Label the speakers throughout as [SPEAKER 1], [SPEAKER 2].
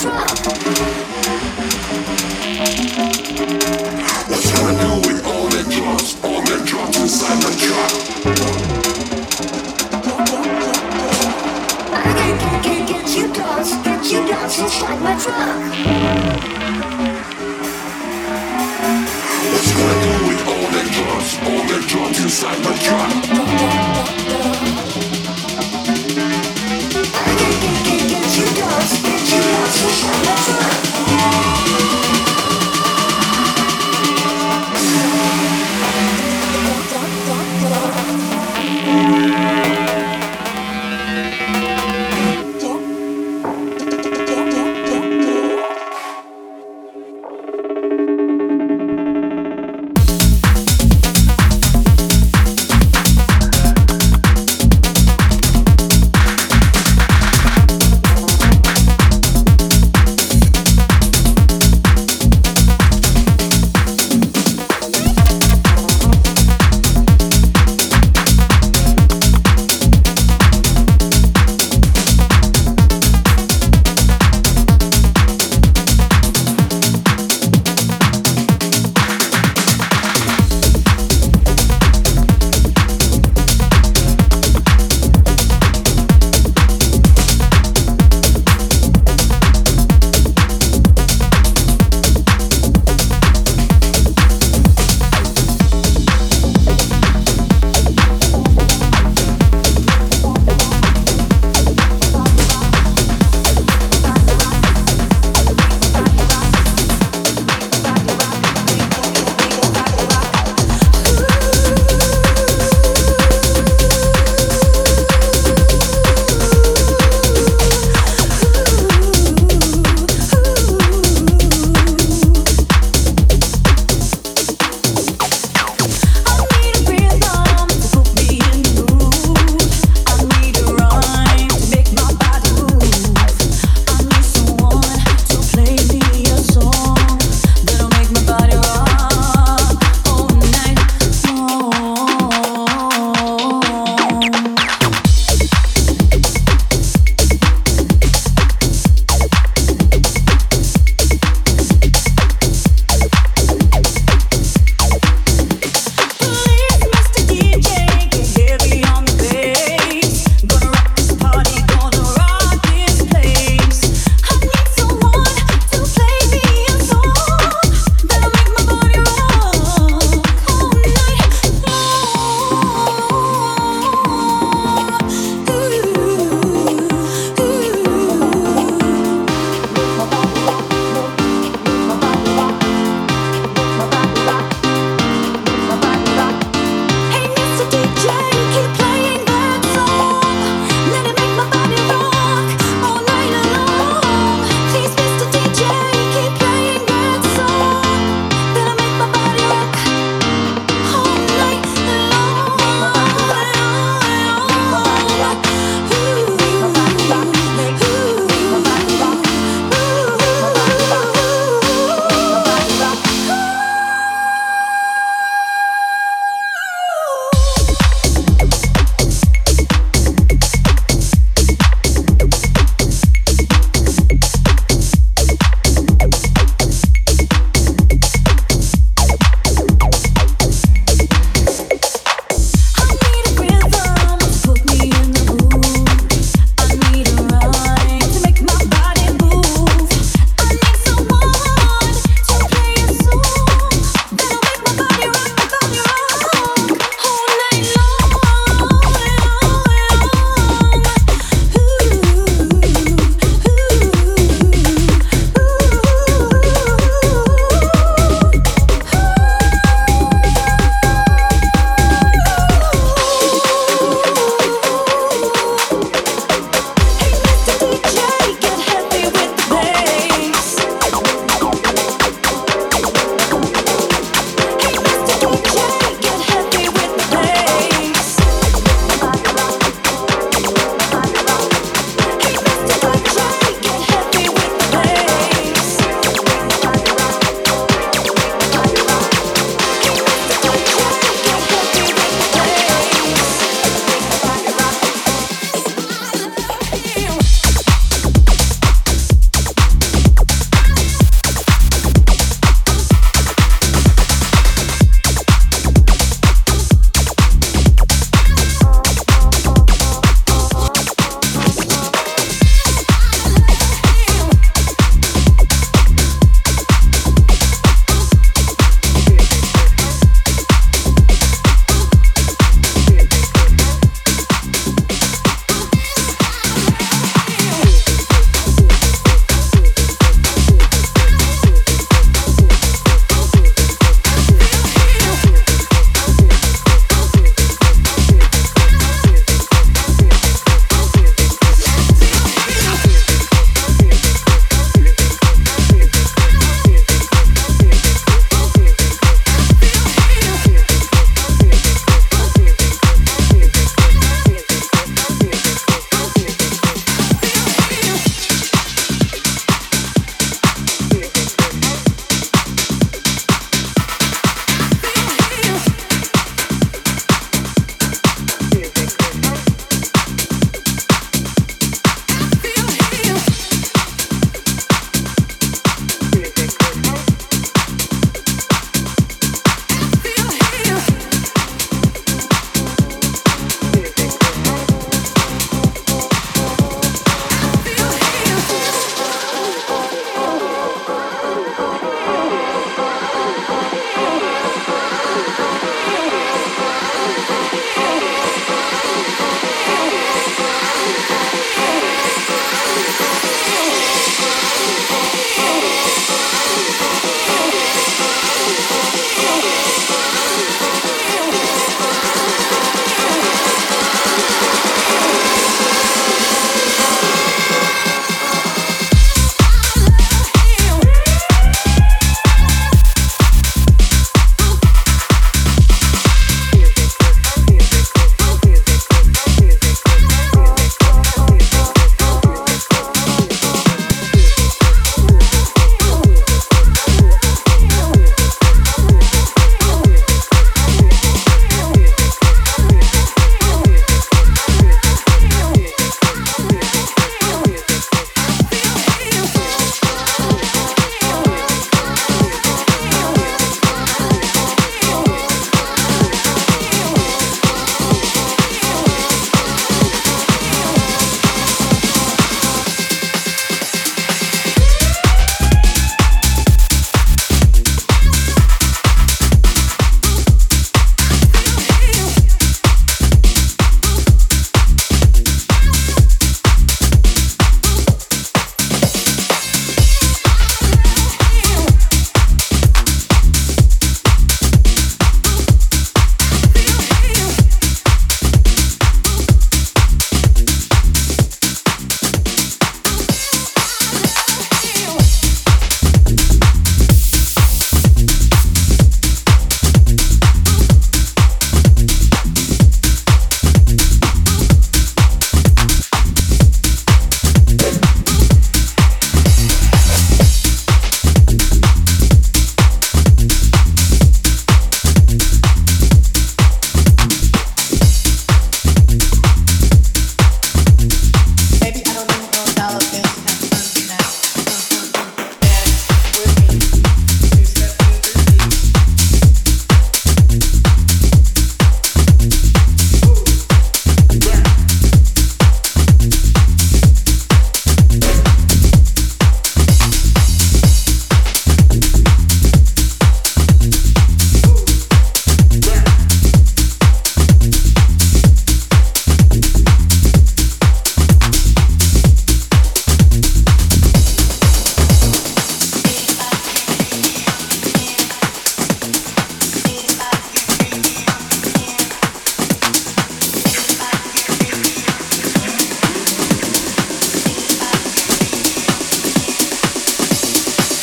[SPEAKER 1] 说。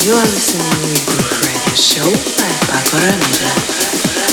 [SPEAKER 2] You are listening to Greek Radio Show by Pako Ramirez.